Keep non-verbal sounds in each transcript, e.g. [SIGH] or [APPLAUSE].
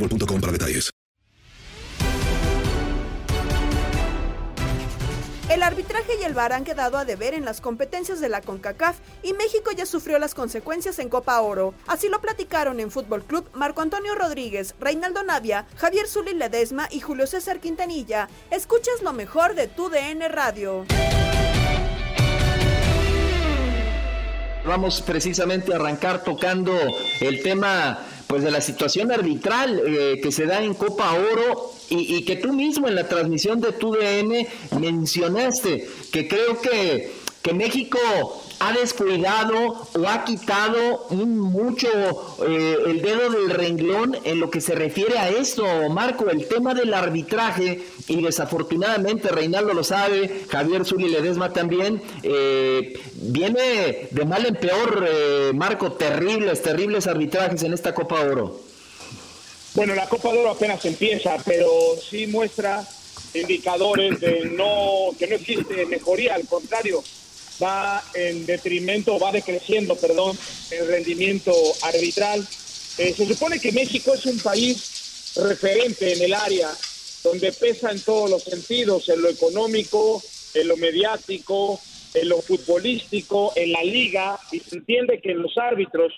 boostmobile.com para detalles. El arbitraje y el VAR han quedado a deber en las competencias de la CONCACAF y México ya sufrió las consecuencias en Copa Oro. Así lo platicaron en Fútbol Club Marco Antonio Rodríguez, Reinaldo Navia, Javier Zuli Ledesma y Julio César Quintanilla. Escuchas lo mejor de tu DN Radio. Vamos precisamente a arrancar tocando el tema pues de la situación arbitral eh, que se da en Copa Oro y, y que tú mismo en la transmisión de tu DN mencionaste que creo que, que México ha descuidado o ha quitado mucho eh, el dedo del renglón en lo que se refiere a esto, Marco, el tema del arbitraje y desafortunadamente Reinaldo lo sabe, Javier Zuli Ledesma también, eh, viene de mal en peor, eh, Marco, terribles, terribles arbitrajes en esta Copa Oro. Bueno, la Copa de Oro apenas empieza, pero sí muestra indicadores de no que no existe mejoría, al contrario, va en detrimento, va decreciendo, perdón, el rendimiento arbitral. Eh, se supone que México es un país referente en el área, donde pesa en todos los sentidos, en lo económico, en lo mediático, en lo futbolístico, en la liga, y se entiende que los árbitros,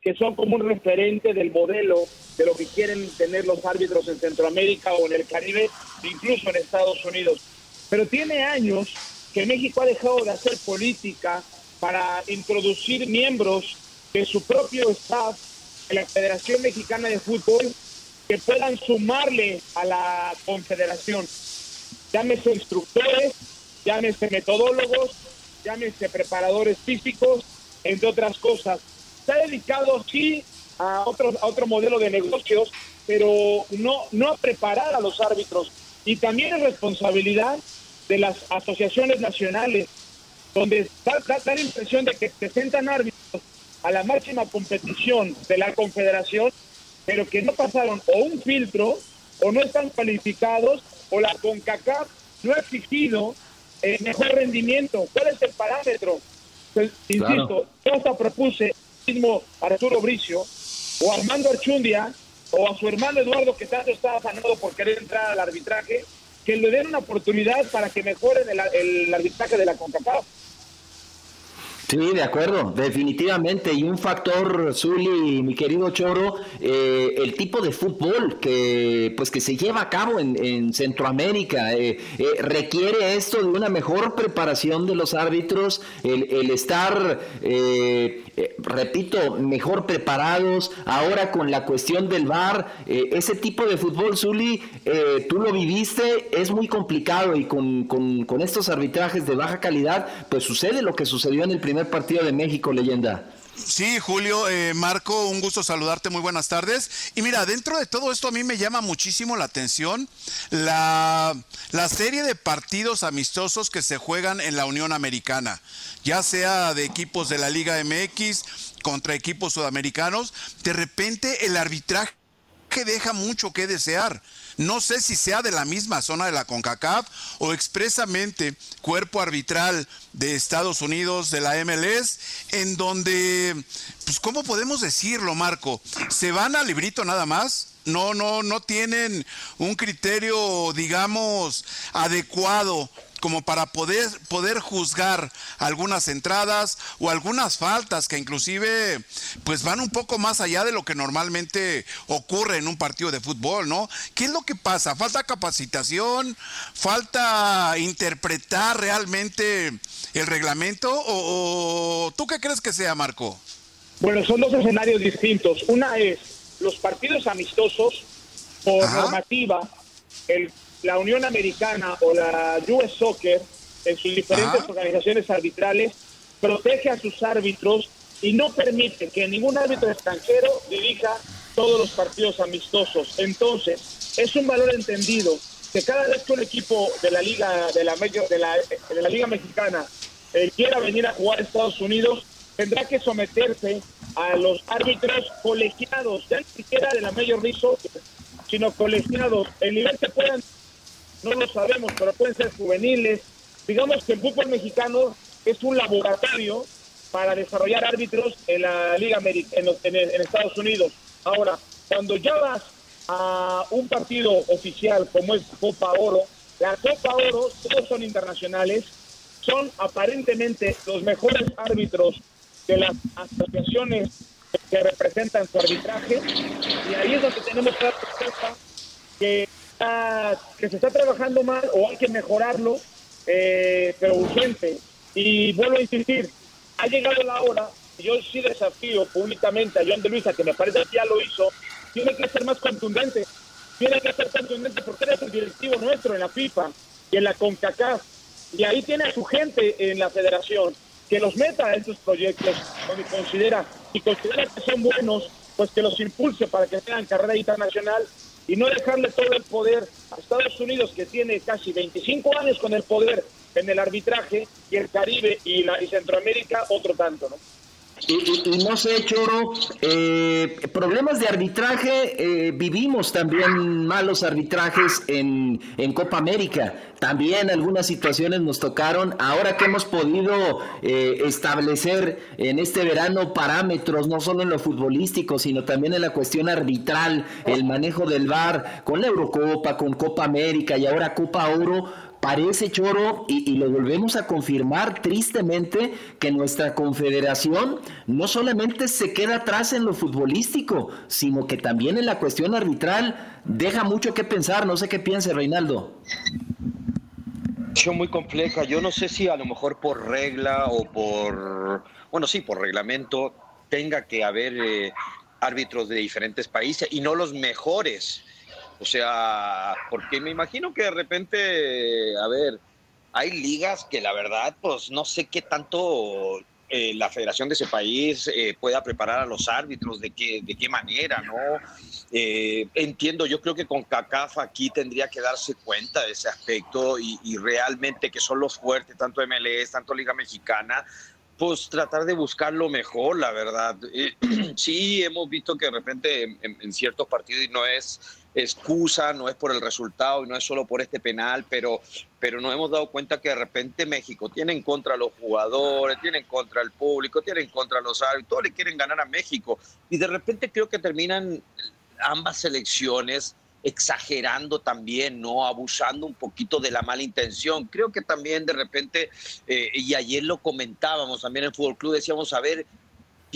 que son como un referente del modelo de lo que quieren tener los árbitros en Centroamérica o en el Caribe, incluso en Estados Unidos. Pero tiene años que México ha dejado de hacer política para introducir miembros de su propio staff en la Federación Mexicana de Fútbol que puedan sumarle a la confederación. Llámese instructores, llámese metodólogos, llámese preparadores físicos, entre otras cosas. Ha dedicado, sí, a otro, a otro modelo de negocios, pero no, no a preparar a los árbitros. Y también es responsabilidad de las asociaciones nacionales, donde da, da- da la impresión de que presentan árbitros a la máxima competición de la confederación, pero que no pasaron o un filtro, o no están calificados, o la CONCACAF no ha exigido eh, mejor rendimiento. ¿Cuál es el parámetro? Pues, insisto, yo hasta propuse mismo Arturo Bricio, o Armando Archundia, o a su hermano Eduardo, que tanto está afanado por querer entrar al arbitraje, que le den una oportunidad para que mejoren el, arbitraje de la CONCACAF. Sí, de acuerdo, definitivamente. Y un factor, Zuli, mi querido Choro, eh, el tipo de fútbol que pues que se lleva a cabo en, en Centroamérica. eh, eh, requiere esto de una mejor preparación de los árbitros, el, el estar eh, repito, mejor preparados, ahora con la cuestión del VAR, eh, ese tipo de fútbol, Zuli, eh, tú lo viviste, es muy complicado y con, con, con estos arbitrajes de baja calidad, pues sucede lo que sucedió en el primer partido de México, leyenda. Sí, Julio, eh, Marco, un gusto saludarte, muy buenas tardes. Y mira, dentro de todo esto a mí me llama muchísimo la atención la, la serie de partidos amistosos que se juegan en la Unión Americana, ya sea de equipos de la Liga MX contra equipos sudamericanos, de repente el arbitraje deja mucho que desear. No sé si sea de la misma zona de la CONCACAF o expresamente cuerpo arbitral de Estados Unidos, de la MLS, en donde, pues, ¿cómo podemos decirlo, Marco? ¿Se van al librito nada más? No, no, no tienen un criterio, digamos, adecuado como para poder, poder juzgar algunas entradas o algunas faltas que inclusive pues van un poco más allá de lo que normalmente ocurre en un partido de fútbol, ¿no? ¿Qué es lo que pasa? ¿Falta capacitación? ¿Falta interpretar realmente el reglamento? ¿O, tú qué crees que sea, Marco? Bueno, son dos escenarios distintos. Una es los partidos amistosos por normativa, el la Unión Americana o la US Soccer, en sus diferentes organizaciones arbitrales, protege a sus árbitros y no permite que ningún árbitro extranjero dirija todos los partidos amistosos. Entonces, es un valor entendido que cada vez que un equipo de la liga de la, de la, de la liga mexicana eh, quiera venir a jugar a Estados Unidos, tendrá que someterse a los árbitros colegiados, ya ni siquiera de la Major League Soccer, sino colegiados, el nivel que puedan no lo sabemos, pero pueden ser juveniles. Digamos que el fútbol mexicano es un laboratorio para desarrollar árbitros en la Liga en, en, Estados Unidos. Ahora, cuando ya vas a un partido oficial como es Copa Oro, la Copa Oro, todos son internacionales, son aparentemente los mejores árbitros de las asociaciones que representan su arbitraje, y ahí es donde tenemos dar que que se está trabajando mal o hay que mejorarlo, eh, pero urgente. Y vuelvo a insistir, ha llegado la hora, yo sí desafío públicamente a John de Luisa, que me parece que ya lo hizo, tiene que ser más contundente, tiene que ser contundente porque eres el directivo nuestro en la FIFA y en la CONCACAF, y ahí tiene a su gente en la federación, que los meta a estos proyectos donde considera, y considera que son buenos, pues que los impulse para que tengan carrera internacional y no dejarle todo el poder a Estados Unidos, que tiene casi 25 años con el poder en el arbitraje, y el Caribe y, la, y Centroamérica otro tanto, ¿no? Y, no sé, Choro, eh, problemas de arbitraje, eh, vivimos también malos arbitrajes en, en, Copa América, también algunas situaciones nos tocaron, ahora que hemos podido eh, establecer en este verano parámetros, no solo en lo futbolístico, sino también en la cuestión arbitral, el manejo del VAR, con la Eurocopa, con Copa América y ahora Copa Oro, parece choro y, lo volvemos a confirmar tristemente que nuestra confederación no solamente se queda atrás en lo futbolístico, sino que también en la cuestión arbitral deja mucho que pensar. No sé qué piense Reinaldo. Muy compleja. Yo no sé si a lo mejor por regla o por, bueno, sí, por reglamento tenga que haber eh, árbitros de diferentes países y no los mejores o sea, porque me imagino que de repente, a ver, hay ligas que la verdad, pues no sé qué tanto eh, la federación de ese país eh, pueda preparar a los árbitros, de qué, de qué manera, ¿no? Eh, entiendo, yo creo que con CACAF aquí tendría que darse cuenta de ese aspecto y, y realmente que son los fuertes, tanto MLS, tanto Liga Mexicana, pues tratar de buscar lo mejor, la verdad. [CLEARS THROAT] sí, hemos visto que de repente en, ciertos partidos no es excusa, no es por el resultado y no es solo por este penal, pero, pero nos hemos dado cuenta que de repente México tiene en contra a los jugadores, tiene en contra al público, tiene en contra a los árbitros, todos le quieren ganar a México. Y de repente creo que terminan ambas selecciones exagerando también, ¿no? Abusando un poquito de la mala intención. Creo que también de repente, eh, y ayer lo comentábamos también en el Fútbol Club, decíamos, a ver,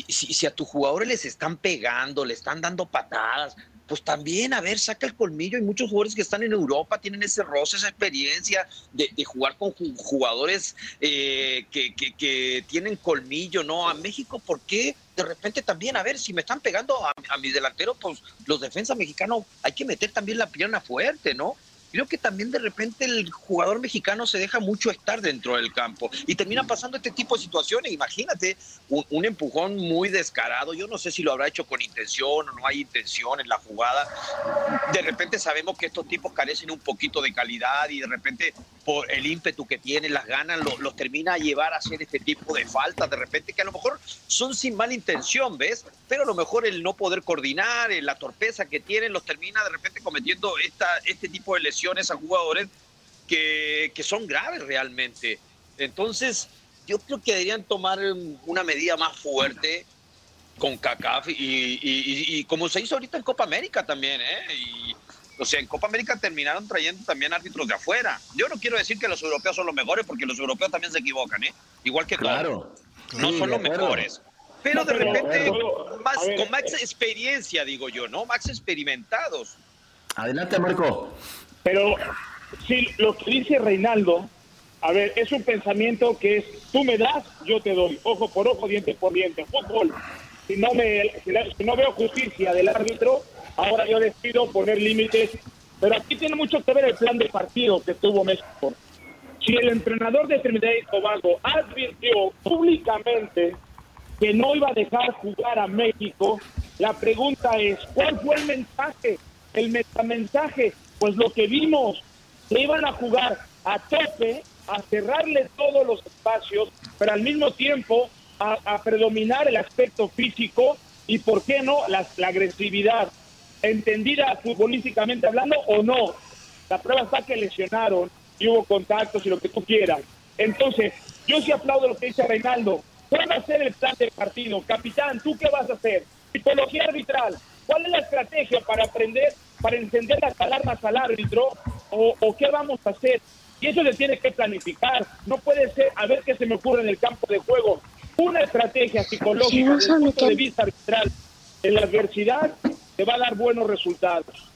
si, si, a tus jugadores les están pegando, le están dando patadas, pues también, a ver, saca el colmillo. Hay muchos jugadores que están en Europa, tienen ese roce, esa experiencia de, jugar con jugadores eh, que, que, tienen colmillo, ¿no? A México, ¿por qué? De repente también, a ver, si me están pegando a, a mi delantero, pues los defensas mexicanos hay que meter también la pierna fuerte, ¿no? Creo que también de repente el jugador mexicano se deja mucho estar dentro del campo y termina pasando este tipo de situaciones. Imagínate un, empujón muy descarado. Yo no sé si lo habrá hecho con intención o no hay intención en la jugada. De repente sabemos que estos tipos carecen un poquito de calidad y de repente por el ímpetu que tienen, las ganas, los termina a llevar a hacer este tipo de faltas. De repente que a lo mejor son sin mala intención, ¿ves? Pero a lo mejor el no poder coordinar, la torpeza que tienen, los termina de repente cometiendo esta, este tipo de lesiones a jugadores que, son graves realmente. Entonces, yo creo que deberían tomar una medida más fuerte con CACAF y, como se hizo ahorita en Copa América también, ¿eh? Y, o sea, en Copa América terminaron trayendo también árbitros de afuera. Yo no quiero decir que los europeos son los mejores, porque los europeos también se equivocan, ¿eh? Igual que claro. No son los mejores. Pero de repente, más, con más experiencia, digo yo, ¿no? Más experimentados. Adelante, Marco. Pero sí, lo que dice Reinaldo, a ver, es un pensamiento que es, tú me das, yo te doy, ojo por ojo, diente por diente. Fútbol, si no, me, si no veo justicia del árbitro, ahora yo decido poner límites. Pero aquí tiene mucho que ver el plan de partido que tuvo México. Si el entrenador de Trinidad y Tobago advirtió públicamente que no iba a dejar jugar a México, la pregunta es, ¿cuál fue el mensaje? El metamensaje pues lo que vimos, que iban a jugar a tope, a cerrarle todos los espacios, pero al mismo tiempo a, predominar el aspecto físico y, ¿por qué no?, la, agresividad, entendida futbolísticamente hablando o no. La prueba está que lesionaron y hubo contactos y lo que tú quieras. Entonces, yo sí aplaudo lo que dice Reinaldo. ¿Cuál va a ser el plan de partido? Capitán, ¿tú qué vas a hacer? Psicología arbitral. ¿Cuál es la estrategia para aprender para encender las alarmas al árbitro o, qué vamos a hacer. Y eso se tiene que planificar. No puede ser a ver qué se me ocurre en el campo de juego. Una estrategia psicológica desde el punto de vista arbitral en la adversidad te va a dar buenos resultados.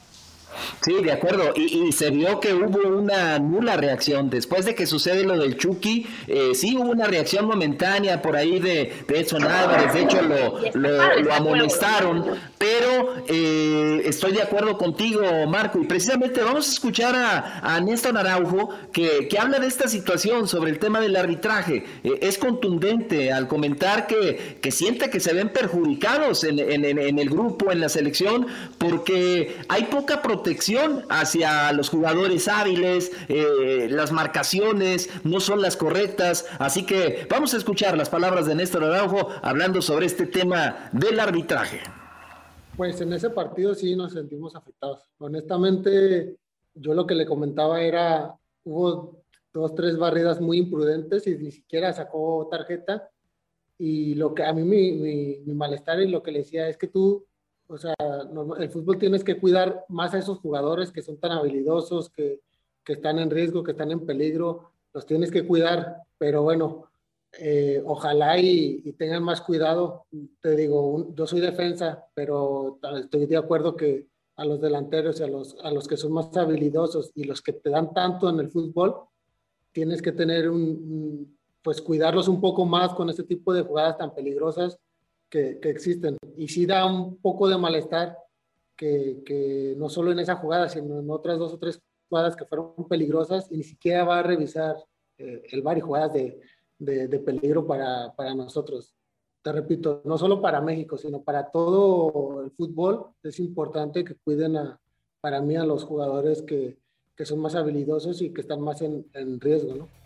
Sí, de acuerdo. Y, se vio que hubo una nula reacción. Después de que sucede lo del Chucky, eh, sí hubo una reacción momentánea por ahí de, de Edson. De hecho, lo, lo, amonestaron. Pero eh, estoy de acuerdo contigo, Marco. Y precisamente vamos a escuchar a, a Néstor Araujo que, que, habla de esta situación sobre el tema del arbitraje. Eh, es contundente al comentar que, que siente que se ven perjudicados en, en, en el grupo, en la selección, porque hay poca protección protección hacia los jugadores hábiles, eh, las marcaciones no son las correctas, así que vamos a escuchar las palabras de Néstor Araujo hablando sobre este tema del arbitraje. Pues en ese partido sí nos sentimos afectados. Honestamente, yo lo que le comentaba era, hubo dos, tres barridas muy imprudentes y ni siquiera sacó tarjeta. Y lo que a mí mi, mi malestar y lo que le decía es que tú o sea, el fútbol tienes que cuidar más a esos jugadores que son tan habilidosos, que, que están en riesgo, que están en peligro, los tienes que cuidar, pero bueno, eh, ojalá y, tengan más cuidado. Te digo, yo soy defensa, pero estoy de acuerdo que a los delanteros y a los, a los que son más habilidosos y los que te dan tanto en el fútbol, tienes que tener un, pues cuidarlos un poco más con este tipo de jugadas tan peligrosas que, existen. Y sí da un poco de malestar que, que, no solo en esa jugada, sino en otras dos o tres jugadas que fueron peligrosas y ni siquiera va a revisar eh, el VAR y jugadas de, de, peligro para, para, nosotros. Te repito, no solo para México, sino para todo el fútbol es importante que cuiden a, para mí a los jugadores que, que son más habilidosos y que están más en, en riesgo, ¿no?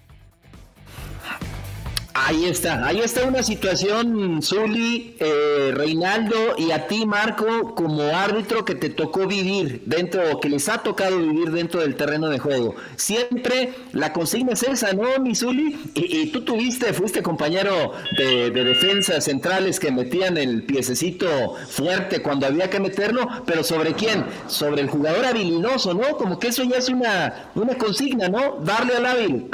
Ahí está, ahí está una situación, Zuli, eh, Reinaldo y a ti, Marco, como árbitro que te tocó vivir dentro, que les ha tocado vivir dentro del terreno de juego. Siempre la consigna es esa, ¿no, mi Zuli? Y, tú tuviste, fuiste compañero de, de defensas centrales que metían el piececito fuerte cuando había que meterlo, pero ¿sobre quién? Sobre el jugador habilidoso, ¿no? Como que eso ya es una, una consigna, ¿no? Darle al hábil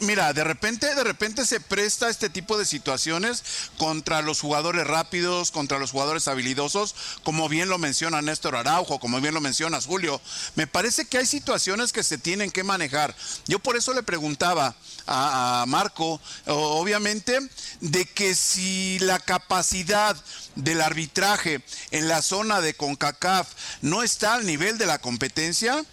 mira, de repente, de repente se presta este tipo de situaciones contra los jugadores rápidos, contra los jugadores habilidosos, como bien lo menciona Néstor Araujo, como bien lo menciona Julio. Me parece que hay situaciones que se tienen que manejar. Yo por eso le preguntaba a, a Marco, obviamente, de que si la capacidad del arbitraje en la zona de CONCACAF no está al nivel de la competencia,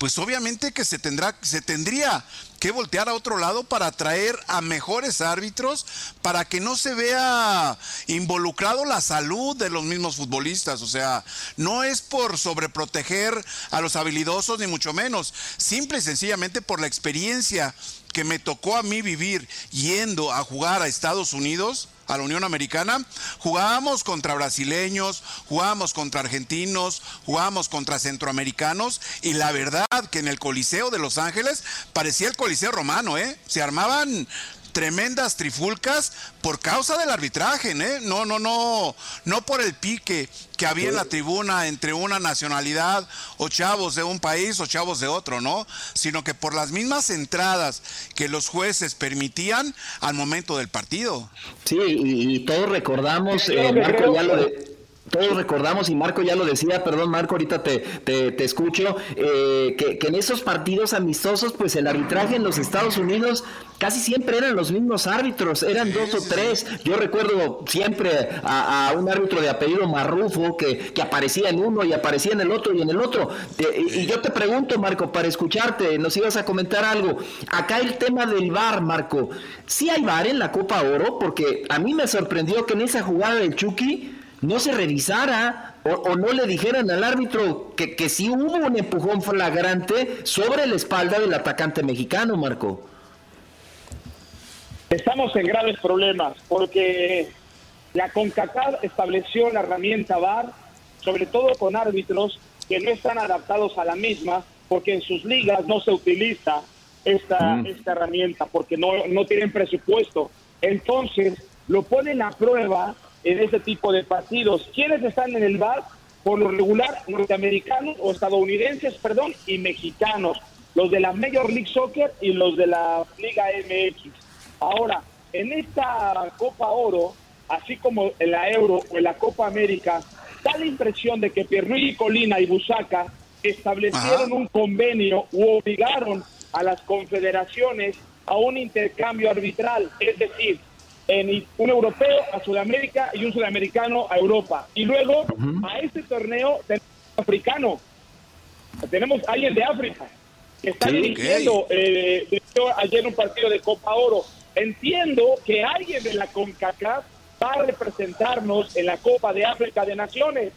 pues obviamente que se tendrá, se tendría que voltear a otro lado para traer a mejores árbitros para que no se vea involucrado la salud de los mismos futbolistas. O sea, no es por sobreproteger a los habilidosos ni mucho menos, simple y sencillamente por la experiencia que me tocó a mí vivir yendo a jugar a Estados Unidos a la Unión Americana, jugábamos contra brasileños, jugábamos contra argentinos, jugábamos contra centroamericanos y la verdad que en el Coliseo de Los Ángeles parecía el Coliseo romano, ¿eh? Se armaban tremendas trifulcas por causa del arbitraje, ¿eh? No, no, no, no por el pique que había en la tribuna entre una nacionalidad o chavos de un país o chavos de otro, ¿no? Sino que por las mismas entradas que los jueces permitían al momento del partido. Sí, y, todos recordamos, eh, Marco ya lo de todos recordamos, y Marco ya lo decía, perdón Marco, ahorita te, te, escucho, eh, que, en esos partidos amistosos, pues el arbitraje en los Estados Unidos casi siempre eran los mismos árbitros, eran dos o tres. Yo recuerdo siempre a, un árbitro de apellido Marrufo que, que, aparecía en uno y aparecía en el otro y en el otro. y, yo te pregunto, Marco, para escucharte, nos ibas a comentar algo. Acá el tema del VAR, Marco. ¿Sí hay VAR en la Copa Oro? Porque a mí me sorprendió que en esa jugada del Chucky no se revisara o, no le dijeran al árbitro que, que sí hubo un empujón flagrante sobre la espalda del atacante mexicano, Marco. Estamos en graves problemas porque la CONCACAF estableció la herramienta VAR, sobre todo con árbitros que no están adaptados a la misma, porque en sus ligas no se utiliza esta, mm. esta herramienta, porque no, no tienen presupuesto. Entonces, lo ponen a prueba en ese tipo de partidos. ¿Quiénes están en el bar? Por lo regular, norteamericanos o estadounidenses, perdón, y mexicanos. Los de la Major League Soccer y los de la Liga MX. Ahora, en esta Copa Oro, así como en la Euro o en la Copa América, da la impresión de que Pierluigi Colina y Busaca establecieron un convenio u obligaron a las confederaciones a un intercambio arbitral. Es decir, en un europeo a Sudamérica y un sudamericano a Europa. Y luego a este torneo tenemos africano. Tenemos alguien de África que está dirigiendo eh, ayer un partido de Copa Oro. Entiendo que alguien de la CONCACAF va a representarnos en la Copa de África de Naciones.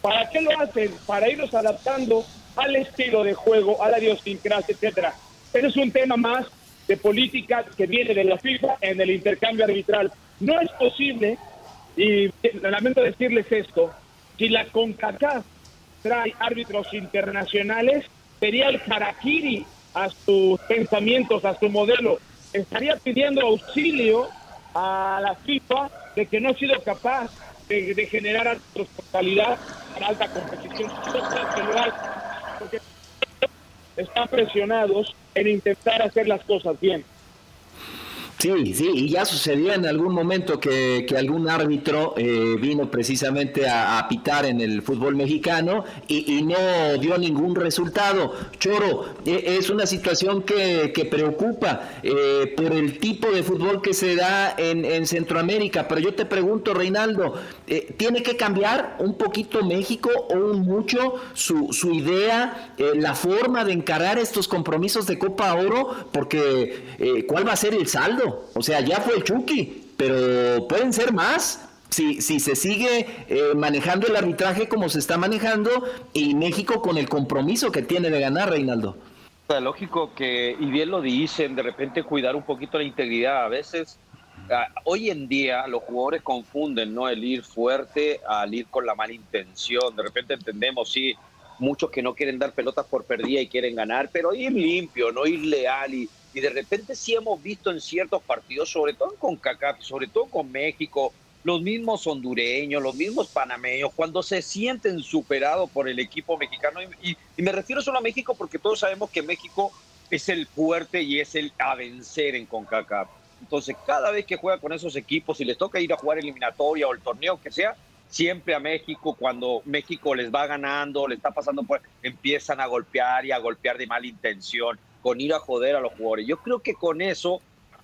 ¿Para qué lo hacen? Para irnos adaptando al estilo de juego, a la idiosincrasia, etcétera. Ese es un tema más de política que viene de la FIFA en el intercambio arbitral. No es posible, y lamento decirles esto, si la CONCACAF trae árbitros internacionales, sería el karakiri a sus pensamientos, a su modelo. Estaría pidiendo auxilio a la FIFA de que no ha sido capaz de, generar árbitros con calidad para alta competición. Están presionados en intentar hacer las cosas bien. Sí, sí, y ya sucedió en algún momento que, algún árbitro eh, vino precisamente a, pitar en el fútbol mexicano y, no dio ningún resultado. Choro, e, es una situación que, preocupa eh, por el tipo de fútbol que se da en, Centroamérica, pero yo te pregunto, Reinaldo, eh, ¿tiene que cambiar un poquito México o un mucho su, su idea, la forma de encarar estos compromisos de Copa Oro? Porque ¿cuál va a ser el saldo? O sea, ya fue el Chucky, pero pueden ser más. Si, si se sigue eh, manejando el arbitraje como se está manejando y México con el compromiso que tiene de ganar, Reinaldo. Lógico que, y bien lo dicen, de repente cuidar un poquito la integridad. A veces, ah, hoy en día los jugadores confunden, ¿no? El ir fuerte al ir con la mala intención. De repente entendemos, sí, muchos que no quieren dar pelotas por perdida y quieren ganar, pero ir limpio, no ir leal y, y de repente sí hemos visto en ciertos partidos, sobre todo con CACAF, sobre todo con México, los mismos hondureños, los mismos panameños, cuando se sienten superados por el equipo mexicano, y, me refiero solo a México porque todos sabemos que México es el fuerte y es el a vencer en CONCACAF. Entonces, cada vez que juega con esos equipos y les toca ir a jugar eliminatoria o el torneo que sea, siempre a México, cuando México les va ganando, le está pasando por, empiezan a golpear y a golpear de mala intención, con ir a joder a los jugadores. Yo creo que con eso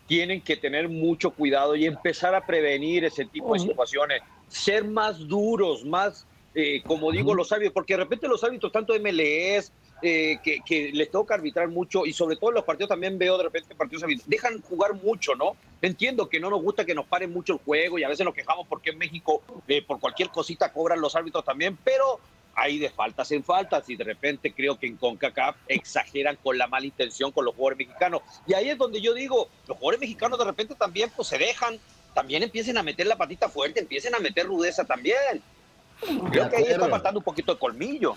tienen que tener mucho cuidado y empezar a prevenir ese tipo de situaciones, ser más duros, más, eh, como digo, los árbitros, porque de repente los árbitros, tanto MLS, eh, que, que, les toca arbitrar mucho y sobre todo en los partidos también veo de repente partidos dejan jugar mucho, ¿no? Entiendo que no nos gusta que nos paren mucho el juego y a veces nos quejamos porque en México eh, por cualquier cosita cobran los árbitros también, pero hay de faltas en faltas y de repente creo que en CONCACAF exageran con la mala intención con los jugadores mexicanos. Y ahí es donde yo digo, los jugadores mexicanos de repente también pues se dejan, también empiecen a meter la patita fuerte, empiecen a meter rudeza también. Creo que ahí está faltando un poquito de colmillo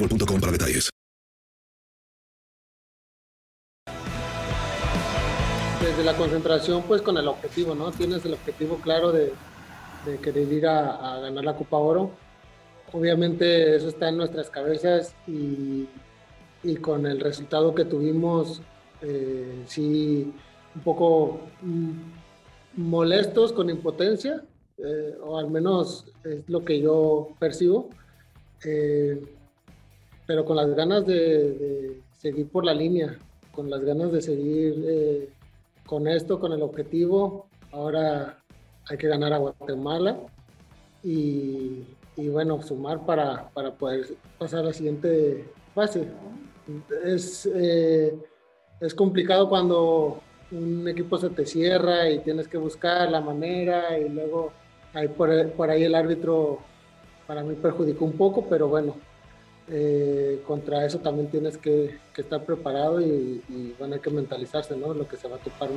boostmobile.com para detalles. Desde la concentración, pues con el objetivo, ¿no? Tienes el objetivo claro de, querer ir a, a, ganar la Copa Oro. Obviamente eso está en nuestras cabezas y, y con el resultado que tuvimos, eh, sí, un poco mm, molestos con impotencia, eh, o al menos es lo que yo percibo. Eh, pero con las ganas de, seguir por la línea, con las ganas de seguir eh, con esto, con el objetivo. Ahora hay que ganar a Guatemala y, y bueno, sumar para, para, poder pasar a la siguiente fase. Es, eh, es complicado cuando un equipo se te cierra y tienes que buscar la manera y luego ahí por, por ahí el árbitro para mí perjudicó un poco, pero bueno, eh, contra eso también tienes que, estar preparado y, y, bueno, hay que mentalizarse, ¿no? Lo que se va a topar.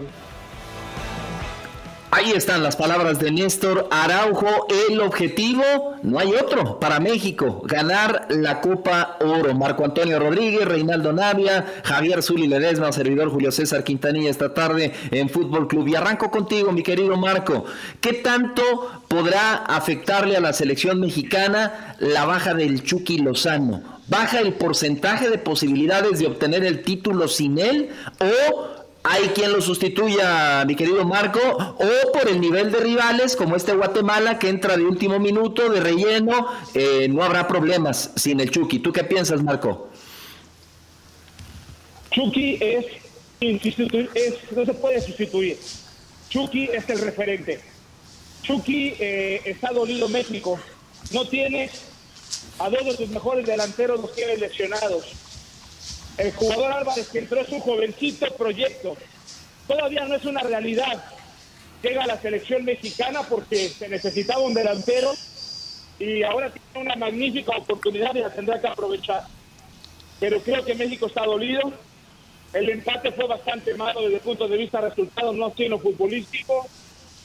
Ahí están las palabras de Néstor Araujo. El objetivo, no hay otro para México, ganar la Copa Oro. Marco Antonio Rodríguez, Reinaldo Navia, Javier Zuli Ledesma, servidor Julio César Quintanilla esta tarde en Fútbol Club. Y arranco contigo, mi querido Marco. ¿Qué tanto podrá afectarle a la selección mexicana la baja del Chucky Lozano? ¿Baja el porcentaje de posibilidades de obtener el título sin él o hay quien lo sustituya, mi querido Marco, o por el nivel de rivales como este Guatemala que entra de último minuto, de relleno, eh, no habrá problemas sin el Chucky. ¿Tú qué piensas, Marco? Chucky es, no se puede sustituir. Chucky es el referente. Chucky eh, está dolido México. No tiene a dos de sus mejores delanteros, los tiene lesionados. El jugador Álvarez que entró es un jovencito proyecto. Todavía no es una realidad. Llega a la selección mexicana porque se necesitaba un delantero y ahora tiene una magnífica oportunidad y la tendrá que aprovechar. Pero creo que México está dolido. El empate fue bastante malo desde el punto de vista de resultados, no sino futbolístico.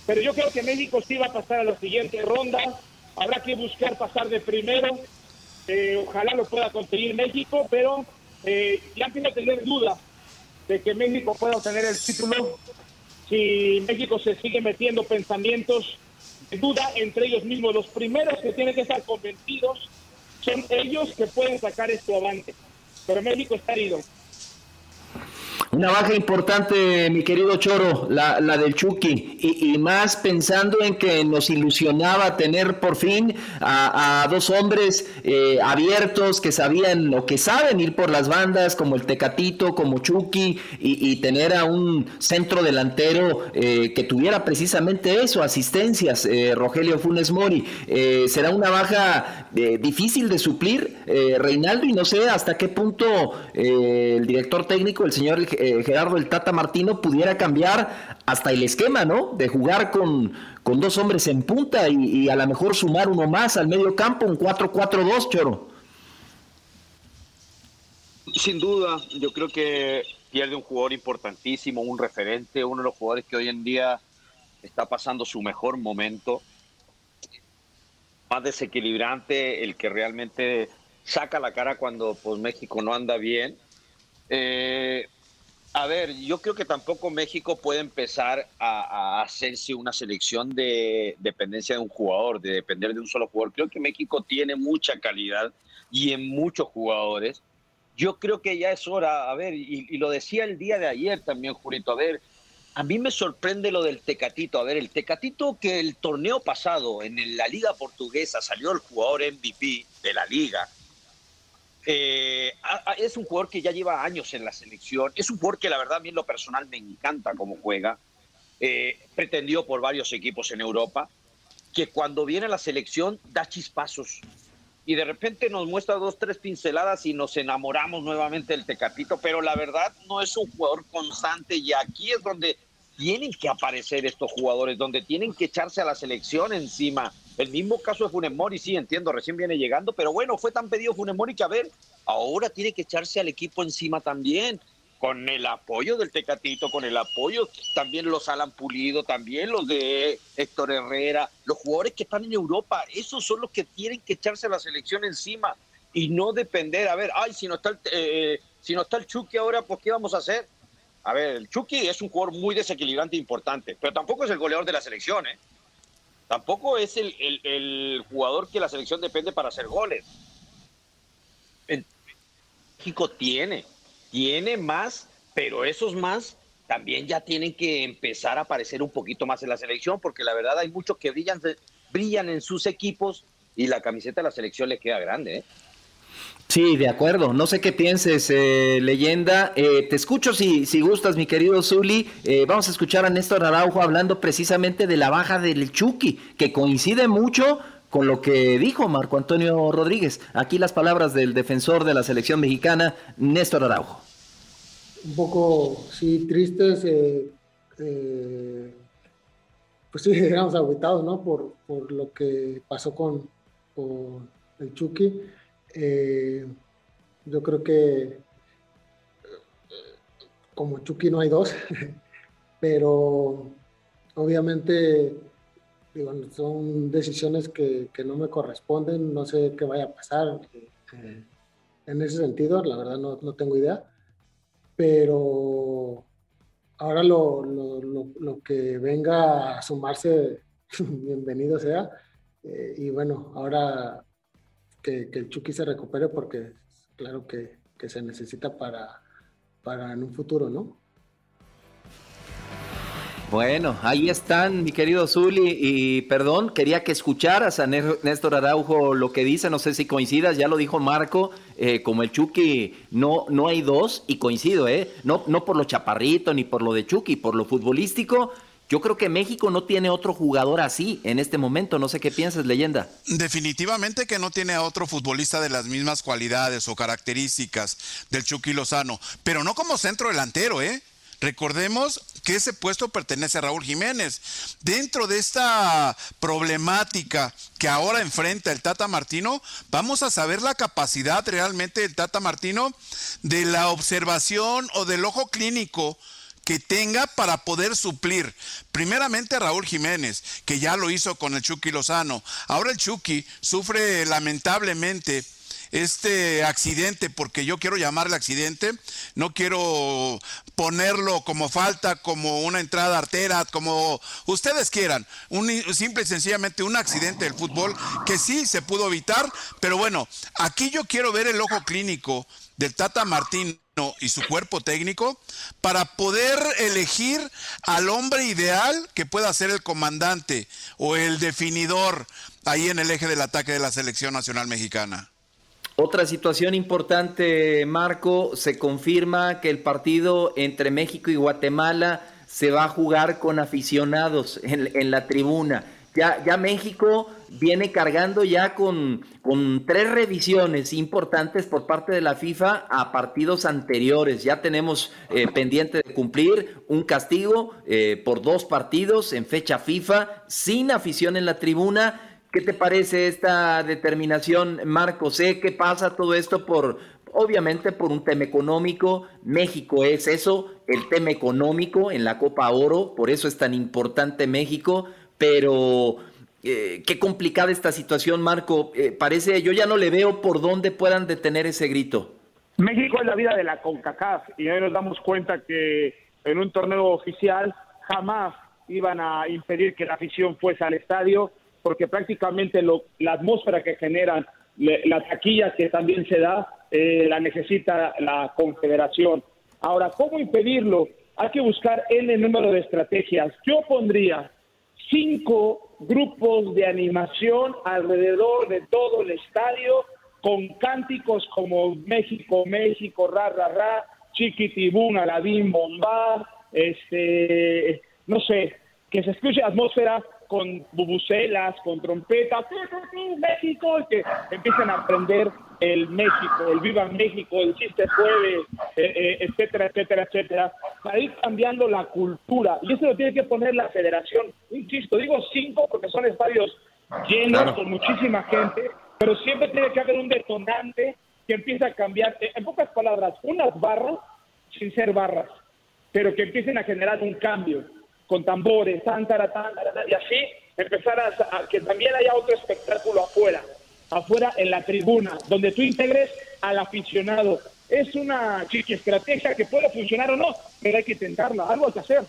Pero yo creo que México sí va a pasar a la siguiente ronda. Habrá que buscar pasar de primero. Eh, ojalá lo pueda conseguir México, pero eh, ya empiezo a tener dudas de que México pueda obtener el título si México se sigue metiendo pensamientos de duda entre ellos mismos. Los primeros que tienen que estar convencidos son ellos que pueden sacar esto avante. Pero México está herido. Una baja importante, mi querido Choro, la, la del Chucky, y, y, más pensando en que nos ilusionaba tener por fin a, a dos hombres eh, abiertos que sabían o que saben ir por las bandas, como el Tecatito, como Chucky, y, y tener a un centro delantero eh, que tuviera precisamente eso, asistencias, eh, Rogelio Funes Mori. Eh, será una baja eh, difícil de suplir, Reinaldo, y no sé hasta qué punto el director técnico, el señor eh, Gerardo el Tata Martino pudiera cambiar hasta el esquema, ¿no? De jugar con, con dos hombres en punta y, a lo mejor sumar uno más al medio campo, un 4-4-2, Choro. Sin duda, yo creo que pierde un jugador importantísimo, un referente, uno de los jugadores que hoy en día está pasando su mejor momento. Más desequilibrante, el que realmente saca la cara cuando pues, México no anda bien. Eh, a ver, yo creo que tampoco México puede empezar a, a, hacerse una selección de dependencia de un jugador, de depender de un solo jugador. Creo que México tiene mucha calidad y en muchos jugadores. Yo creo que ya es hora, a ver, y, y lo decía el día de ayer también, Jurito, a ver, a mí me sorprende lo del Tecatito. A ver, el Tecatito que el torneo pasado en la Liga Portuguesa salió el jugador MVP de la liga eh, es un jugador que ya lleva años en la selección, es un jugador que la verdad a mí en lo personal me encanta cómo juega, eh, pretendió por varios equipos en Europa, que cuando viene a la selección da chispazos y de repente nos muestra dos, tres pinceladas y nos enamoramos nuevamente del Tecatito, pero la verdad no es un jugador constante y aquí es donde tienen que aparecer estos jugadores, donde tienen que echarse a la selección encima. El mismo caso de Funes Mori, sí, entiendo, recién viene llegando, pero bueno, fue tan pedido Funes Mori que a ver, ahora tiene que echarse al equipo encima también, con el apoyo del Tecatito, con el apoyo también los Alan Pulido, también los de Héctor Herrera, los jugadores que están en Europa, esos son los que tienen que echarse a la selección encima y no depender, a ver, ay, si no está el, eh, si no está el Chucky ahora, pues ¿qué vamos a hacer? A ver, el Chucky es un jugador muy desequilibrante e importante, pero tampoco es el goleador de la selección, ¿eh? Tampoco es el, el, jugador que la selección depende para hacer goles. México tiene, tiene más, pero esos más también ya tienen que empezar a aparecer un poquito más en la selección, porque la verdad hay muchos que brillan, brillan en sus equipos y la camiseta de la selección le queda grande, ¿eh? Sí, de acuerdo. No sé qué pienses, eh, leyenda. Eh, te escucho si, si gustas, mi querido Zuli. Eh, vamos a escuchar a Néstor Araujo hablando precisamente de la baja del Chucky, que coincide mucho con lo que dijo Marco Antonio Rodríguez. Aquí las palabras del defensor de la selección mexicana, Néstor Araujo. Un poco, sí, tristes, eh, pues sí, [LAUGHS] digamos, aguitados, ¿no? Por, por lo que pasó con, con el Chucky. Eh, yo creo que como Chucky no hay dos, [LAUGHS] pero obviamente son decisiones que, no me corresponden, no sé qué vaya a pasar eh, en ese sentido, la verdad no, no tengo idea, pero ahora lo, lo, que venga a sumarse, [LAUGHS] bienvenido sea, eh, y bueno, ahora que, que, el Chucky se recupere porque claro que, que, se necesita para, para en un futuro, ¿no? Bueno, ahí están, mi querido Zuli, y perdón, quería que escucharas a Néstor Araujo lo que dice, no sé si coincidas, ya lo dijo Marco, eh, como el Chucky, no, no hay dos, y coincido, ¿eh? No, no por lo chaparrito ni por lo de Chucky, por lo futbolístico, Yo creo que México no tiene otro jugador así en este momento. No sé qué piensas, leyenda. Definitivamente que no tiene a otro futbolista de las mismas cualidades o características del Chucky Lozano, pero no como centro delantero, ¿eh? Recordemos que ese puesto pertenece a Raúl Jiménez. Dentro de esta problemática que ahora enfrenta el Tata Martino, vamos a saber la capacidad realmente del Tata Martino de la observación o del ojo clínico que tenga para poder suplir. Primeramente a Raúl Jiménez, que ya lo hizo con el Chucky Lozano. Ahora el Chucky sufre lamentablemente este accidente, porque yo quiero llamarle accidente, no quiero ponerlo como falta, como una entrada artera, como ustedes quieran, un simple y sencillamente un accidente del fútbol que sí se pudo evitar, pero bueno, aquí yo quiero ver el ojo clínico del Tata Martín y su cuerpo técnico para poder elegir al hombre ideal que pueda ser el comandante o el definidor ahí en el eje del ataque de la selección nacional mexicana. Otra situación importante, Marco, se confirma que el partido entre México y Guatemala se va a jugar con aficionados en, la tribuna. Ya, ya México viene cargando ya con, con tres revisiones importantes por parte de la FIFA a partidos anteriores. Ya tenemos eh, pendiente de cumplir un castigo eh, por dos partidos en fecha FIFA, sin afición en la tribuna. ¿Qué te parece esta determinación, Marco? Sé que pasa todo esto por, obviamente, por un tema económico. México es eso, el tema económico en la Copa Oro, por eso es tan importante México, pero eh, qué complicada esta situación, Marco. Eh, parece, yo ya no le veo por dónde puedan detener ese grito. México es la vida de la CONCACAF y hoy nos damos cuenta que en un torneo oficial jamás iban a impedir que la afición fuese al estadio porque prácticamente lo, la atmósfera que generan, la taquilla que también se da, eh, la necesita la confederación. Ahora, ¿cómo impedirlo? Hay que buscar el número de estrategias. Yo pondría cinco grupos de animación alrededor de todo el estadio con cánticos como México, México, ra, ra, ra, chiquitibún, alabín, bomba, este, no sé, que se escuche atmósfera con bubucelas, con trompetas, México, que empiecen a aprender el México, el Viva México, el Chiste Jueves, eh, eh, etcétera, etcétera, etcétera, para ir cambiando la cultura. Y eso lo tiene que poner la federación. Insisto, digo cinco porque son estadios llenos con muchísima gente, pero siempre tiene que haber un detonante que empiece a cambiar, en pocas palabras, unas barras sin ser barras, pero que empiecen a generar un cambio con tambores, tan, y así empezar a, que también haya otro espectáculo afuera, afuera en la tribuna, donde tú integres al aficionado. Es una chiqui estrategia que puede funcionar o no, pero hay que intentarla, algo hay que hacer.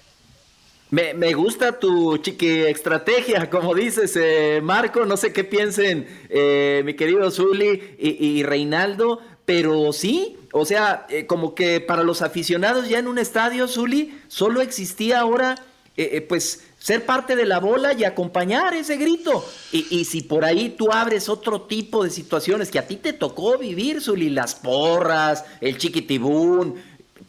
Me, me, gusta tu chiqui estrategia, como dices, eh, Marco. No sé qué piensen eh, mi querido Zuli y, Reinaldo, pero sí, o sea, eh, como que para los aficionados ya en un estadio, Zuli, solo existía ahora eh, eh, pues ser parte de la bola y acompañar ese grito. Y, si por ahí tú abres otro tipo de situaciones que a ti te tocó vivir, Zuli, las porras, el chiquitibún,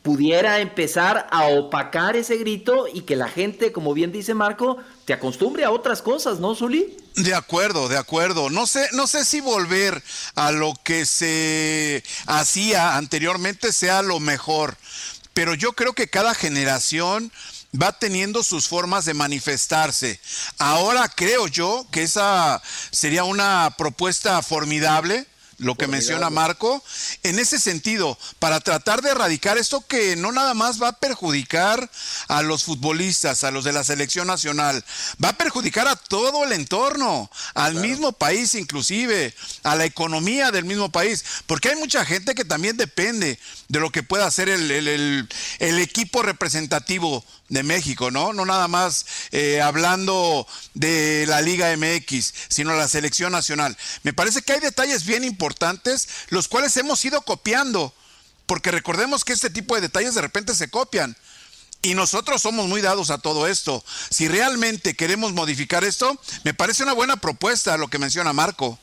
pudiera empezar a opacar ese grito y que la gente, como bien dice Marco, te acostumbre a otras cosas, ¿no, Zuli? De acuerdo, de acuerdo. No sé, no sé si volver a lo que se hacía anteriormente sea lo mejor, pero yo creo que cada generación va teniendo sus formas de manifestarse. Ahora creo yo que esa sería una propuesta formidable lo que menciona Marco, en ese sentido, para tratar de erradicar esto que no nada más va a perjudicar a los futbolistas, a los de la selección nacional, va a perjudicar a todo el entorno, al mismo país inclusive, a la economía del mismo país, porque hay mucha gente que también depende de lo que pueda hacer el, el, equipo representativo de México, ¿no? No nada más eh, hablando de la Liga MX, sino la selección nacional. Me parece que hay detalles bien importantes, los cuales hemos ido copiando, porque recordemos que este tipo de detalles de repente se copian. Y nosotros somos muy dados a todo esto. Si realmente queremos modificar esto, me parece una buena propuesta lo que menciona Marco.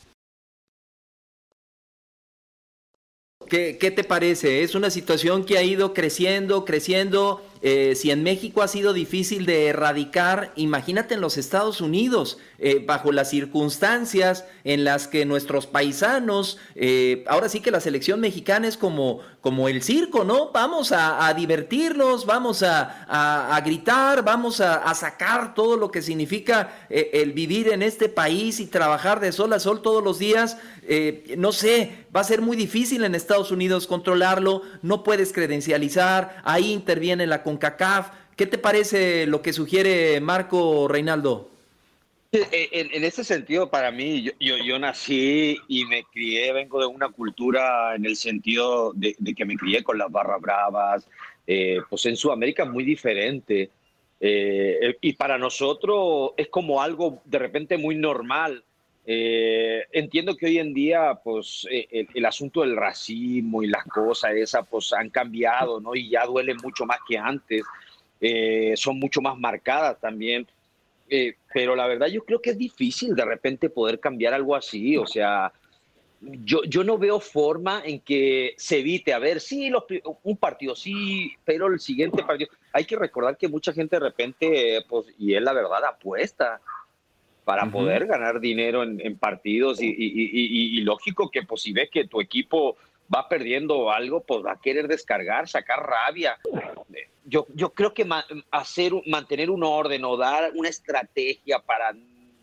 ¿Qué, te parece? Es una situación que ha ido creciendo, creciendo eh, si en México ha sido difícil de erradicar, imagínate en los Estados Unidos, eh, bajo las circunstancias en las que nuestros paisanos, eh, ahora sí que la selección mexicana es como, como el circo, ¿no? Vamos a, divertirnos, vamos a, gritar, vamos a, sacar todo lo que significa el vivir en este país y trabajar de sol a sol todos los días. no sé, va a ser muy difícil en Estados Unidos controlarlo, no puedes credencializar, ahí interviene la CONCACAF. ¿Qué te parece lo que sugiere Marco Reinaldo? En, ese sentido, para mí, yo, yo, nací y me crié, vengo de una cultura en el sentido de, que me crié con las barras bravas, eh, pues en Sudamérica es muy diferente. Eh, y para nosotros es como algo de repente muy normal. Eh, entiendo que hoy en día, pues, el, el, asunto del racismo y las cosas esas, pues, han cambiado, ¿no? Y ya duele mucho más que antes. son mucho más marcadas también. Eh, pero la verdad yo creo que es difícil de repente poder cambiar algo así, o sea, yo, yo no veo forma en que se evite, a ver, sí, un partido sí, pero el siguiente partido, hay que recordar que mucha gente de repente, pues, y es la verdad, apuesta para poder ganar dinero en, partidos y, y, lógico que pues si ves que tu equipo va perdiendo algo, pues va a querer descargar, sacar rabia yo, yo creo que hacer, mantener un orden o dar una estrategia para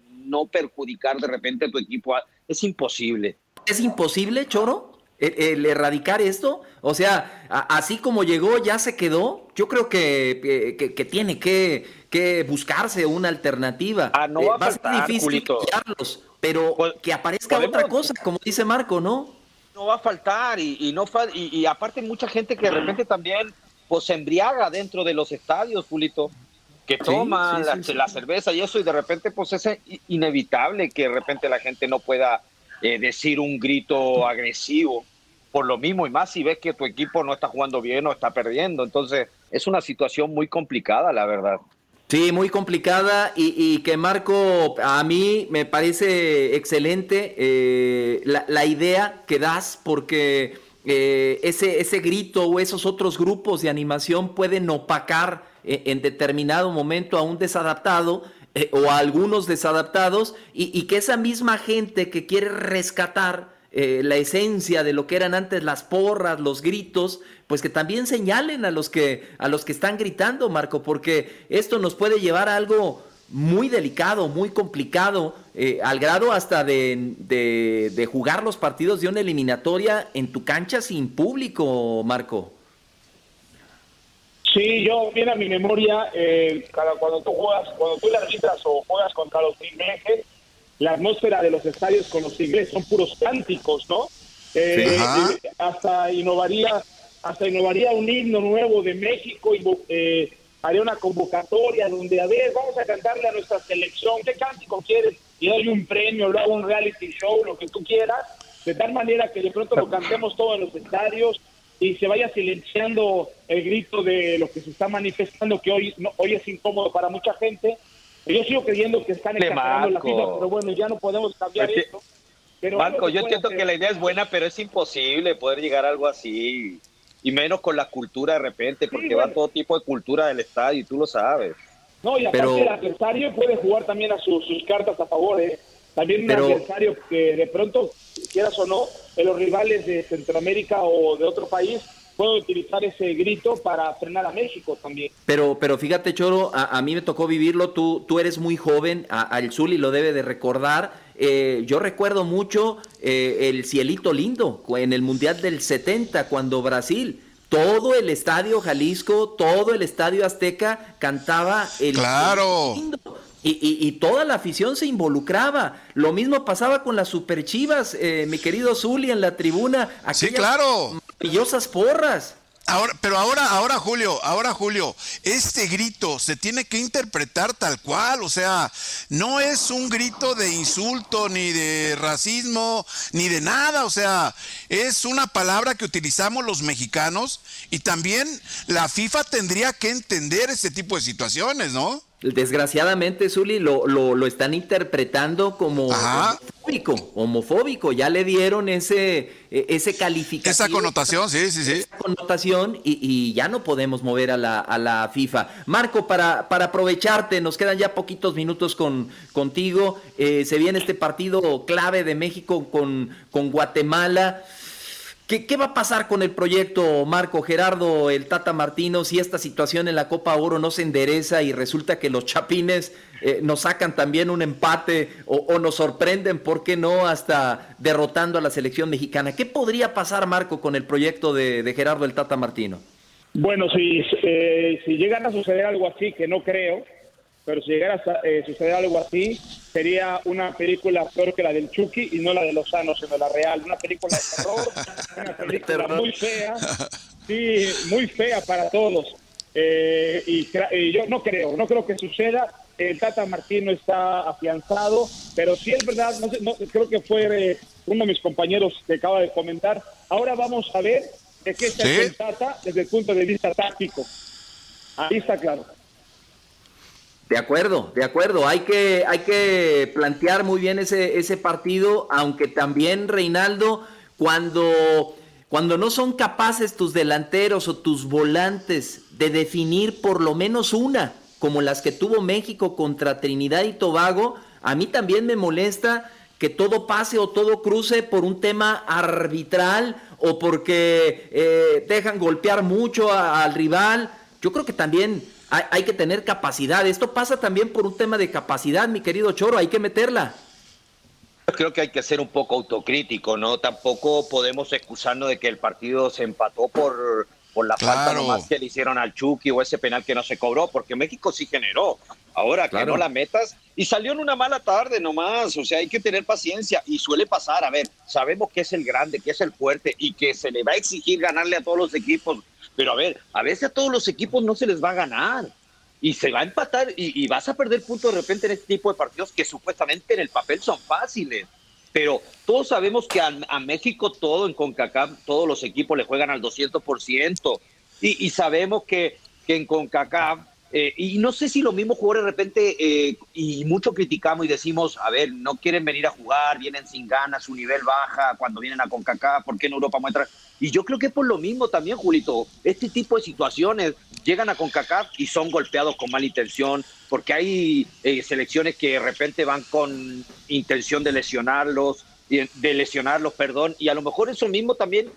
no perjudicar de repente a tu equipo es imposible. ¿Es imposible, Choro? El, erradicar esto, o sea, así como llegó, ya se quedó. Yo creo que, que, tiene que, que, buscarse una alternativa. Ah, no va, a, ser difícil pero pues, que aparezca otra cosa, como dice Marco, ¿no? No va a faltar y, y no y, y, aparte mucha gente que de repente también pues se embriaga dentro de los estadios, Julito, que toma la, cerveza y eso, y de repente pues es inevitable que de repente la gente no pueda eh, decir un grito agresivo por lo mismo y más si ves que tu equipo no está jugando bien o está perdiendo. Entonces es una situación muy complicada, la verdad. Sí, muy complicada y, que Marco, a mí me parece excelente eh, la idea que das porque eh, ese, ese grito o esos otros grupos de animación pueden opacar en determinado momento a un desadaptado eh, o a algunos desadaptados y, que esa misma gente que quiere rescatar la esencia de lo que eran antes las porras, los gritos, pues que también señalen a los que, a los que están gritando, Marco, porque esto nos puede llevar a algo muy delicado, muy complicado, eh, al grado hasta de, de, jugar los partidos de una eliminatoria en tu cancha sin público, Marco. Sí, yo, mira mi memoria, eh, cuando tú juegas, cuando tú arbitras o juegas contra los ingleses, la atmósfera de los estadios con los ingleses son puros cánticos, ¿no? Eh, hasta innovaría, hasta innovaría un himno nuevo de México y eh, haría una convocatoria donde, a ver, vamos a cantarle a nuestra selección, ¿qué cántico quieres? Y doy un premio, lo hago un reality show, lo que tú quieras, de tal manera que de pronto lo cantemos todos en los estadios y se vaya silenciando el grito de lo que se está manifestando, que hoy, no, hoy es incómodo para mucha gente. Yo sigo creyendo que están exagerando la FIFA, pero bueno, ya no podemos cambiar esto. Pero Marco, yo entiendo que la idea es buena, pero es imposible poder llegar a algo así y menos con la cultura de repente, porque va todo tipo de cultura del estadio y tú lo sabes. No, y aparte el adversario puede jugar también a sus, cartas a favor, ¿eh? También un adversario que de pronto, quieras o no, en los rivales de Centroamérica o de otro país pueden utilizar ese grito para frenar a México también. Pero, pero fíjate, Choro, a, mí me tocó vivirlo, tú, tú eres muy joven, al Zuli lo debe de recordar. Eh, yo recuerdo mucho eh, el cielito lindo en el Mundial del 70, cuando Brasil todo el estadio Jalisco, todo el estadio Azteca cantaba el claro. Y, toda la afición se involucraba. Lo mismo pasaba con las Super Chivas, eh, mi querido Zuli en la tribuna. Sí, claro. Maravillosas porras. Ahora, pero ahora, ahora Julio, ahora Julio, este grito se tiene que interpretar tal cual, o sea, no es un grito de insulto, ni de racismo, ni de nada, o sea, es una palabra que utilizamos los mexicanos y también la FIFA tendría que entender este tipo de situaciones, ¿no? Desgraciadamente, Zuli, lo, lo, lo están interpretando como homofóbico, homofóbico. Ya le dieron ese, e, ese calificativo. Esa connotación, sí, sí, sí. Esa connotación y, y, ya no podemos mover a la, a la FIFA. Marco, para, para aprovecharte, nos quedan ya poquitos minutos con, contigo. Eh, se viene este partido clave de México con, con Guatemala. ¿Qué, va a pasar con el proyecto, Marco Gerardo, el Tata Martino, si esta situación en la Copa Oro no se endereza y resulta que los chapines eh, nos sacan también un empate o, nos sorprenden, ¿por qué no?, hasta derrotando a la selección mexicana. ¿Qué podría pasar, Marco, con el proyecto de, Gerardo el Tata Martino? Bueno, si, eh, si llegan a suceder algo así, que no creo, pero si llegara a eh, suceder algo así, sería una película peor que la del Chucky y no la de Lozano, sino la real. Una película de terror, [LAUGHS] una película muy fea, sí, muy fea para todos. Eh, y, yo no creo, no creo que suceda. El Tata Martino está afianzado, pero si es verdad, no, creo que fue eh, uno de mis compañeros que acaba de comentar. Ahora vamos a ver de qué está el Tata desde el punto de vista táctico. Ahí está claro. De acuerdo, de acuerdo. Hay que, hay que plantear muy bien ese, ese partido, aunque también, Reinaldo, cuando, cuando no son capaces tus delanteros o tus volantes de definir por lo menos una, como las que tuvo México contra Trinidad y Tobago, a mí también me molesta que todo pase o todo cruce por un tema arbitral o porque eh, dejan golpear mucho al rival. Yo creo que también hay, que tener capacidad. Esto pasa también por un tema de capacidad, mi querido Choro, hay que meterla. Creo que hay que ser un poco autocrítico, ¿no? Tampoco podemos excusarnos de que el partido se empató por, por la falta nomás que le hicieron al Chucky o ese penal que no se cobró, porque México sí generó. Ahora que no la metas y salió en una mala tarde nomás, o sea, hay que tener paciencia y suele pasar, a ver, sabemos que es el grande, que es el fuerte y que se le va a exigir ganarle a todos los equipos pero a ver, a veces a todos los equipos no se les va a ganar y se va a empatar y, vas a perder puntos de repente en este tipo de partidos que supuestamente en el papel son fáciles. Pero todos sabemos que a, México todo en CONCACAF, todos los equipos le juegan al 200%. Y, y sabemos que, que en CONCACAF eh, y no sé si lo mismo jugadores de repente, eh, y mucho criticamos y decimos, a ver, no quieren venir a jugar, vienen sin ganas, su nivel baja cuando vienen a CONCACAF, ¿por qué en Europa muestran? Y yo creo que es por lo mismo también, Julito, este tipo de situaciones llegan a CONCACAF y son golpeados con mala intención, porque hay eh, selecciones que de repente van con intención de lesionarlos, de lesionarlos, perdón, y a lo mejor eso mismo también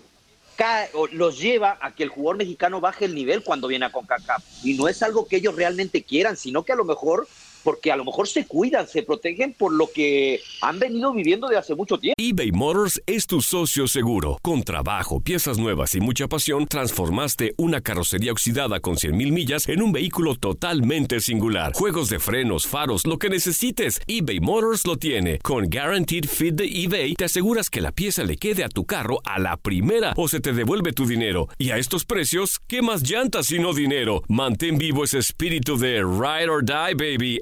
los lleva a que el jugador mexicano baje el nivel cuando viene a CONCACAF. Y no es algo que ellos realmente quieran, sino que a lo mejor porque a lo mejor se cuidan, se protegen por lo que han venido viviendo de hace mucho tiempo. eBay Motors es tu socio seguro. Con trabajo, piezas nuevas y mucha pasión, transformaste una carrocería oxidada con 100.000 millas en un vehículo totalmente singular. Juegos de frenos, faros, lo que necesites, eBay Motors lo tiene. Con Guaranteed Fit de eBay, te aseguras que la pieza le quede a tu carro a la primera o se te devuelve tu dinero. Y a estos precios, ¿qué más llantas y no dinero? Mantén vivo ese espíritu de Ride or Die, baby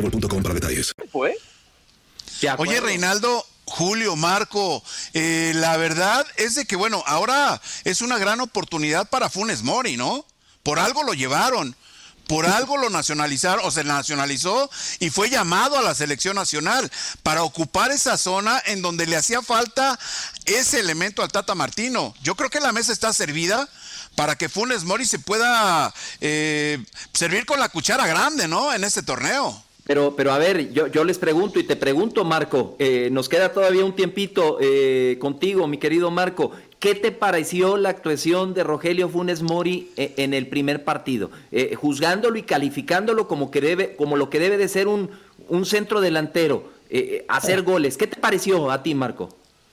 boostmobile.com para detalles. ¿Fue? Oye, Reinaldo, Julio, Marco, eh, la verdad es de que, bueno, ahora es una gran oportunidad para Funes Mori, ¿no? Por algo lo llevaron, por algo lo nacionalizaron o se nacionalizó y fue llamado a la selección nacional para ocupar esa zona en donde le hacía falta ese elemento al Tata Martino. Yo creo que la mesa está servida para que Funes Mori se pueda eh, servir con la cuchara grande, ¿no? En este torneo. Pero, pero a ver, yo, yo les pregunto y te pregunto, Marco, eh, nos queda todavía un tiempito eh, contigo, mi querido Marco. ¿Qué te pareció la actuación de Rogelio Funes Mori eh, en el primer partido? Eh, juzgándolo y calificándolo como, que debe, como lo que debe de ser un, un centro delantero, eh, hacer goles. ¿Qué te pareció a ti, Marco?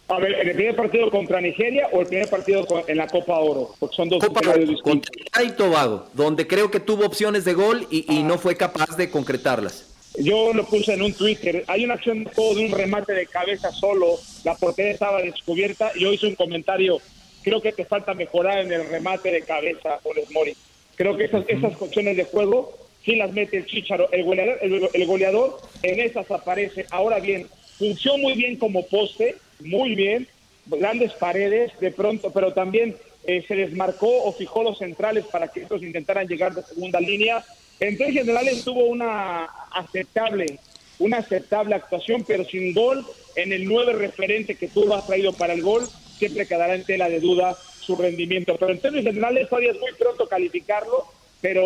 A ver, ¿en el primer partido contra Nigeria o el primer partido en la Copa Oro? Porque son dos escenarios distintos. Contra y Tobago, donde creo que tuvo opciones de gol y, y no fue capaz de concretarlas. Yo lo puse en un Twitter. Hay una acción de juego de un remate de cabeza solo. La portería estaba descubierta. y Yo hice un comentario. Creo que te falta mejorar en el remate de cabeza, Funes Mori. Creo que esas, esas opciones de juego sí las mete el Chicharo. El goleador, el, el goleador en esas aparece. Ahora bien, funcionó muy bien como poste, muy bien. Grandes paredes de pronto, pero también eh, se desmarcó o fijó los centrales para que estos intentaran llegar de segunda línea. En términos generales tuvo una aceptable, una aceptable actuación, pero sin gol en el nueve referente que tú has traído para el gol, siempre quedará en tela de duda su rendimiento. Pero en términos generales todavía es muy pronto calificarlo, pero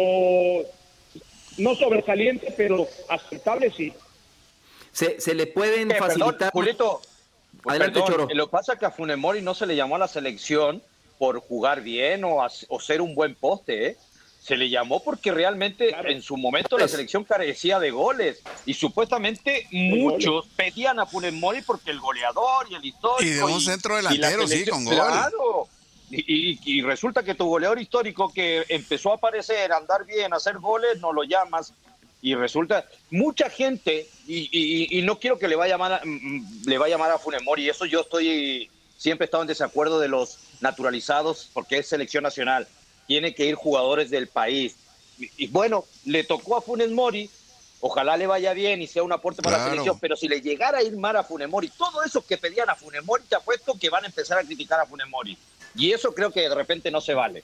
no sobresaliente, pero aceptable sí. Se, se le pueden Eh, perdón, facilitar. Julito, Adelante, perdón, Choro. Lo que pasa es que a Funes Mori no se le llamó a la selección por jugar bien o, o ser un buen poste, ¿eh? Se le llamó porque realmente en su momento la selección carecía de goles y supuestamente muchos pedían a Funes Mori porque el goleador y el histórico. Y de un centro la delantero, sí, con gol. Claro. Y, y- y resulta que tu goleador histórico que empezó a aparecer, a andar bien, a hacer goles, no lo llamas. Y resulta, mucha gente, y, y- y no quiero que le vaya a llamar a, mm, le vaya a llamar a Funes Mori, eso yo estoy, siempre he estado en desacuerdo de los naturalizados, porque es selección nacional, tiene que ir jugadores del país. Y, y bueno, le tocó a Funes Mori, ojalá le vaya bien y sea un aporte para la Claro. selección, pero si le llegara a ir mal a Funes Mori, todo eso que pedían a Funes Mori, te apuesto que van a empezar a criticar a Funes Mori. Y eso creo que de repente no se vale.